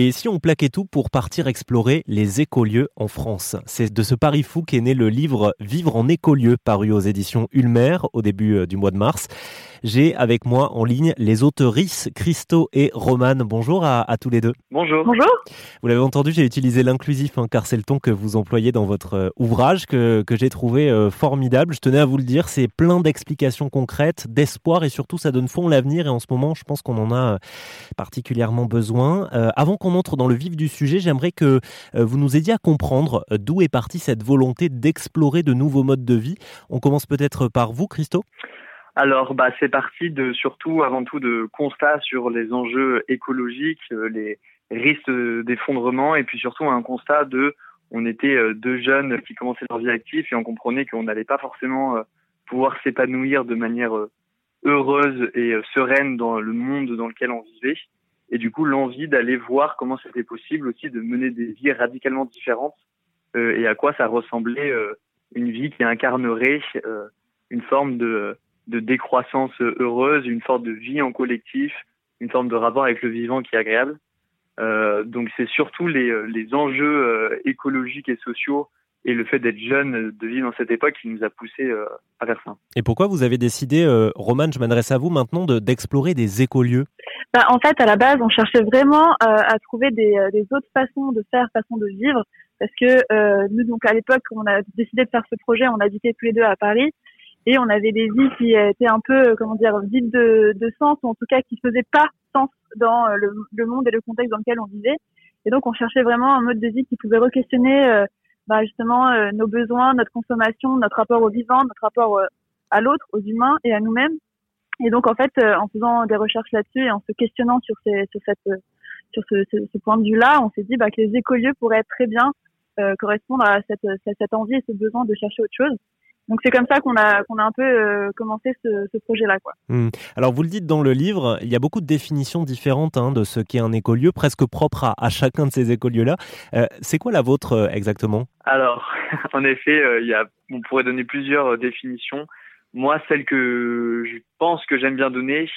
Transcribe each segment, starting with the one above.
Et si on plaquait tout pour partir explorer les écolieux en France? C'est de ce pari fou qu'est né le livre Vivre en écolieu, paru aux éditions Ulmer au début euh, du mois de mars. J'ai avec moi en ligne les auteurices Christo et Romane. Bonjour à, tous les deux. Bonjour. Bonjour. Vous l'avez entendu, j'ai utilisé l'inclusif hein, car c'est le ton que vous employez dans votre euh, ouvrage que, que j'ai trouvé euh, formidable. Je tenais à vous le dire, c'est plein d'explications concrètes, d'espoir et surtout ça donne fond l'avenir et en ce moment je pense qu'on en a particulièrement besoin. avant qu'on entre dans le vif du sujet, j'aimerais que vous nous aidiez à comprendre d'où est partie cette volonté d'explorer de nouveaux modes de vie. On commence peut-être par vous, Christo alors, bah, c'est parti de surtout, avant tout, de constats sur les enjeux écologiques, euh, les risques d'effondrement, et puis surtout un constat de, on était euh, deux jeunes qui commençaient leur vie active et on comprenait qu'on n'allait pas forcément euh, pouvoir s'épanouir de manière heureuse et sereine dans le monde dans lequel on vivait. Et du coup, l'envie d'aller voir comment c'était possible aussi de mener des vies radicalement différentes et à quoi ça ressemblait une vie qui incarnerait une forme de de décroissance heureuse, une sorte de vie en collectif, une forme de rapport avec le vivant qui est agréable. Euh, donc c'est surtout les, les enjeux euh, écologiques et sociaux et le fait d'être jeune, de vivre dans cette époque qui nous a poussé euh, à faire ça. Et pourquoi vous avez décidé, euh, Romane, je m'adresse à vous maintenant, d'explorer des écolieux? Bah, En fait, à la base, on cherchait vraiment à trouver des, des, autres façons de faire, façons de vivre, parce que nous, donc à l'époque, on a décidé de faire ce projet, on habitait tous les deux à Paris, et on avait des vies qui étaient un peu, comment dire, vides de, de sens, ou en tout cas qui faisaient pas sens dans euh, le, le, monde et le contexte dans lequel on vivait. Et donc on cherchait vraiment un mode de vie qui pouvait re-questionner euh, bah, justement euh, nos besoins, notre consommation, notre rapport au vivant, notre rapport à l'autre, aux humains et à nous-mêmes. Et donc en fait, en faisant des recherches là-dessus et en se questionnant sur, ces, sur cette sur ce, ce, point de vue-là, on s'est dit bah, que les écolieux pourraient très bien correspondre à cette, cette envie et ce besoin de chercher autre chose. Donc c'est comme ça qu'on a qu'on a un peu euh, commencé ce, ce projet-là, quoi. Hmm. Alors vous le dites dans le livre, il y a beaucoup de définitions différentes hein, de ce qu'est un écolieu, presque propre à, à chacun de ces écolieux-là. Euh, c'est quoi la vôtre euh, exactement? Alors, en effet, il y a, on pourrait donner plusieurs définitions. Moi, celle que je pense que j'aime bien donner,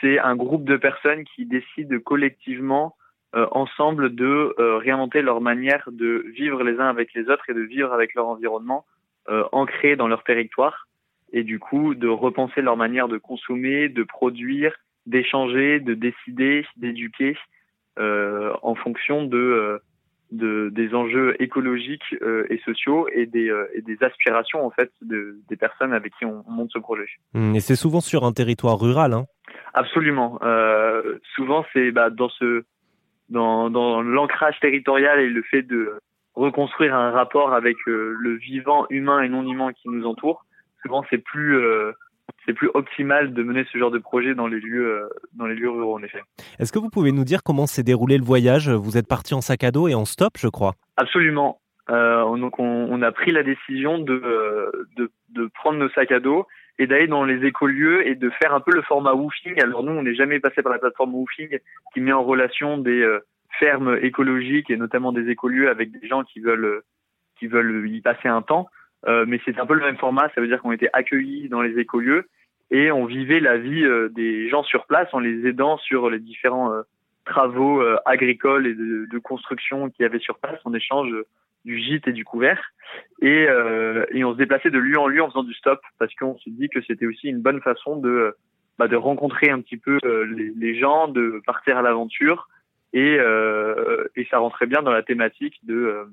c'est un groupe de personnes qui décident collectivement ensemble de réinventer leur manière de vivre les uns avec les autres et de vivre avec leur environnement euh, ancrés dans leur territoire et du coup de repenser leur manière de consommer, de produire, d'échanger, de décider, d'éduquer euh, en fonction de, euh, de, des enjeux écologiques euh, et sociaux et des, et des aspirations en fait de, des personnes avec qui on, monte ce projet. Mmh, et c'est souvent sur un territoire rural, hein Absolument. souvent c'est bah, dans ce dans, dans l'ancrage territorial et le fait de reconstruire un rapport avec euh, le vivant humain et non humain qui nous entoure. Souvent, c'est plus euh, c'est plus optimal de mener ce genre de projet dans les lieux euh, dans les lieux ruraux en effet. Est-ce que vous pouvez nous dire comment s'est déroulé le voyage? Vous êtes parti en sac à dos et en stop, je crois. Absolument. Euh, donc on, on, a pris la décision de, de, de prendre nos sacs à dos et d'aller dans les écolieux et de faire un peu le format woofing. Alors nous, on n'est jamais passé par la plateforme woofing qui met en relation des fermes écologiques et notamment des écolieux avec des gens qui veulent qui veulent y passer un temps. Euh, mais c'est un peu le même format, ça veut dire qu'on était accueillis dans les écolieux et on vivait la vie euh, des gens sur place en les aidant sur les différents euh, travaux agricoles et de, construction qu'il y avait sur place en échange du gîte et du couvert. Et, et on se déplaçait de lieu en lieu en faisant du stop parce qu'on se dit que c'était aussi une bonne façon de bah, de rencontrer un petit peu les gens, de partir à l'aventure et, euh, et ça rentrait bien dans la thématique de, euh,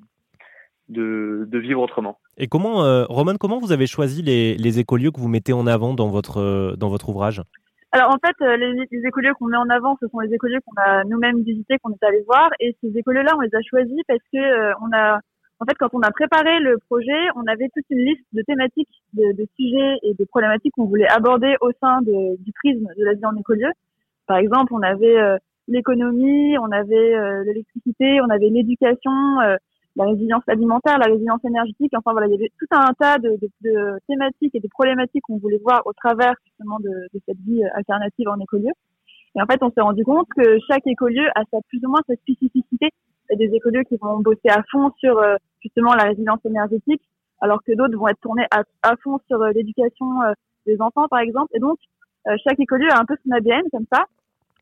de, de vivre autrement. Et comment, euh, Roman, comment vous avez choisi les, les écolieux que vous mettez en avant dans votre, euh, dans votre ouvrage? Alors en fait, euh, les, les écolieux qu'on met en avant, ce sont les écolieux qu'on a nous-mêmes visités, qu'on est allé voir, et ces écolieux-là, on les a choisis parce que on a, en fait, quand on a préparé le projet, on avait toute une liste de thématiques, de, de sujets et de problématiques qu'on voulait aborder au sein de, du prisme de la vie en écolieu. Par exemple, on avait l'économie, on avait euh, l'électricité, on avait l'éducation, euh, la résilience alimentaire, la résilience énergétique. Enfin voilà, il y avait tout un tas de, de, de thématiques et de problématiques qu'on voulait voir au travers justement de, de, cette vie alternative en écolieu. Et en fait, on s'est rendu compte que chaque écolieu a sa plus ou moins sa spécificité. Il y a des écolieux qui vont bosser à fond sur euh, justement la résilience énergétique, alors que d'autres vont être tournés à, à fond sur l'éducation des enfants, par exemple. Et donc, chaque écolieu a un peu son ADN comme ça.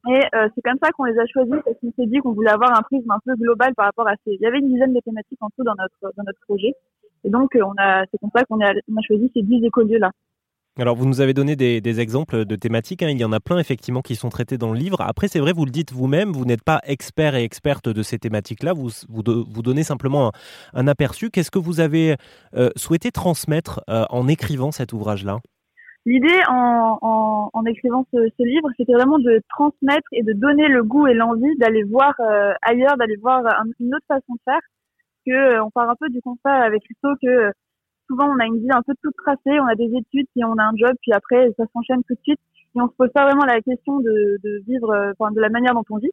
Et c'est comme ça qu'on les a choisis parce qu'on s'est dit qu'on voulait avoir un prisme un peu global par rapport à ces. Il y avait une dizaine de thématiques en tout dans notre dans notre projet. Et donc on a c'est comme ça qu'on a, choisi ces dix écolieux là. Alors, vous nous avez donné des, exemples de thématiques. Hein. Il y en a plein, effectivement, qui sont traités dans le livre. Après, c'est vrai, vous le dites vous-même, vous, n'êtes pas expert et experte de ces thématiques-là. Vous, vous, donnez simplement un, aperçu. Qu'est-ce que vous avez euh, souhaité transmettre euh, en écrivant cet ouvrage-là? L'idée en, écrivant ce, livre, c'était vraiment de transmettre et de donner le goût et l'envie d'aller voir euh, ailleurs, d'aller voir une autre façon de faire. Que on part un peu du constat avec Christo que souvent on a une vie un peu toute tracée, on a des études, puis on a un job, puis après ça s'enchaîne tout de suite. Et on se pose pas vraiment la question de, vivre, euh, de la manière dont on vit.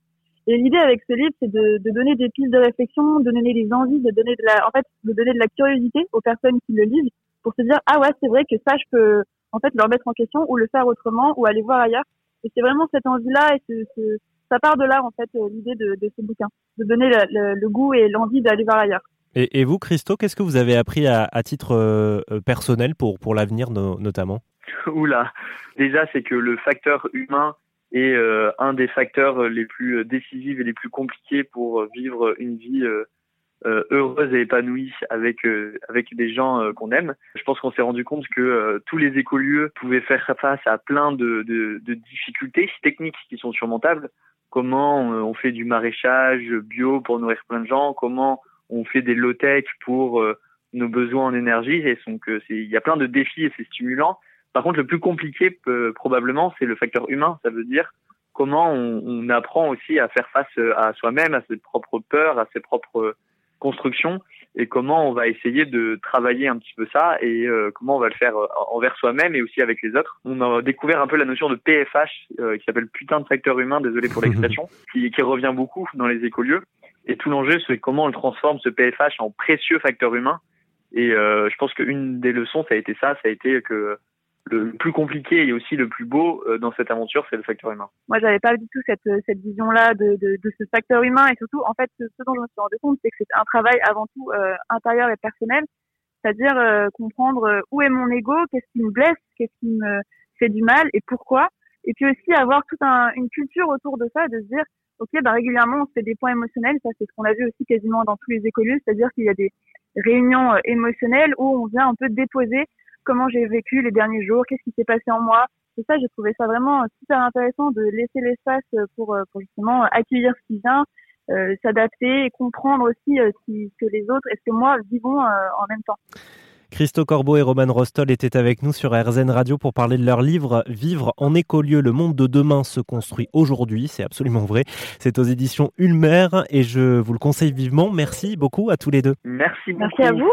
Et l'idée avec ce livre, c'est de, de, donner des pistes de réflexion, de donner des envies, de donner de la, en fait, de donner de la curiosité aux personnes qui le lisent pour se dire ah ouais c'est vrai que ça je peux en fait le remettre en question ou le faire autrement ou aller voir ailleurs. Et c'est vraiment cette envie-là et ce, ce, ça part de là en fait euh, l'idée de, de ce bouquin, de donner le, le goût et l'envie d'aller voir ailleurs. Et, vous, Christo, qu'est-ce que vous avez appris à, titre euh, euh, personnel pour, pour l'avenir notamment? Oula, déjà c'est que le facteur humain est euh, un des facteurs les plus décisifs et les plus compliqués pour vivre une vie heureuse et épanouie avec avec des gens qu'on aime. Je pense qu'on s'est rendu compte que tous les écolieux pouvaient faire face à plein de, de, de difficultés techniques qui sont surmontables. Comment on fait du maraîchage bio pour nourrir plein de gens? Comment on fait des low-tech pour euh, nos besoins en énergie? Et donc, il y a plein de défis et c'est stimulant. Par contre, le plus compliqué, probablement, c'est le facteur humain. Ça veut dire comment on, on, apprend aussi à faire face euh, à soi-même, à ses propres peurs, à ses propres constructions, et comment on va essayer de travailler un petit peu ça, et euh, comment on va le faire envers soi-même et aussi avec les autres. On a découvert un peu la notion de PFH, qui s'appelle putain de facteur humain, désolé pour l'expression, qui, qui revient beaucoup dans les écolieux. Et tout l'enjeu, c'est comment on transforme ce PFH en précieux facteur humain. Et euh, je pense qu'une des leçons, ça a été ça, ça a été que le plus compliqué et aussi le plus beau euh, dans cette aventure, c'est le facteur humain. Moi, j'avais pas du tout cette, cette vision-là de, de, de, ce facteur humain et surtout, en fait, ce, dont je me suis rendu compte, c'est que c'est un travail avant tout euh, intérieur et personnel, c'est-à-dire euh, comprendre euh, où est mon ego, qu'est-ce qui me blesse, qu'est-ce qui me fait du mal et pourquoi, et puis aussi avoir toute un, une culture autour de ça, de se dire ok, bah régulièrement on fait des points émotionnels, ça c'est ce qu'on a vu aussi quasiment dans tous les écoliers, c'est-à-dire qu'il y a des réunions euh, émotionnelles où on vient un peu déposer comment j'ai vécu les derniers jours, qu'est-ce qui s'est passé en moi. Et ça, j'ai trouvé ça vraiment euh, super intéressant de laisser l'espace euh, pour, pour justement accueillir ce qui vient, s'adapter et comprendre aussi ce que les autres et ce que moi vivons en même temps. Christo Corbeau et Roman Rostol étaient avec nous sur RZN Radio pour parler de leur livre Vivre en écolieu, le monde de demain se construit aujourd'hui. C'est absolument vrai. C'est aux éditions Ulmer et je vous le conseille vivement. Merci beaucoup à tous les deux. Merci beaucoup. Merci à vous.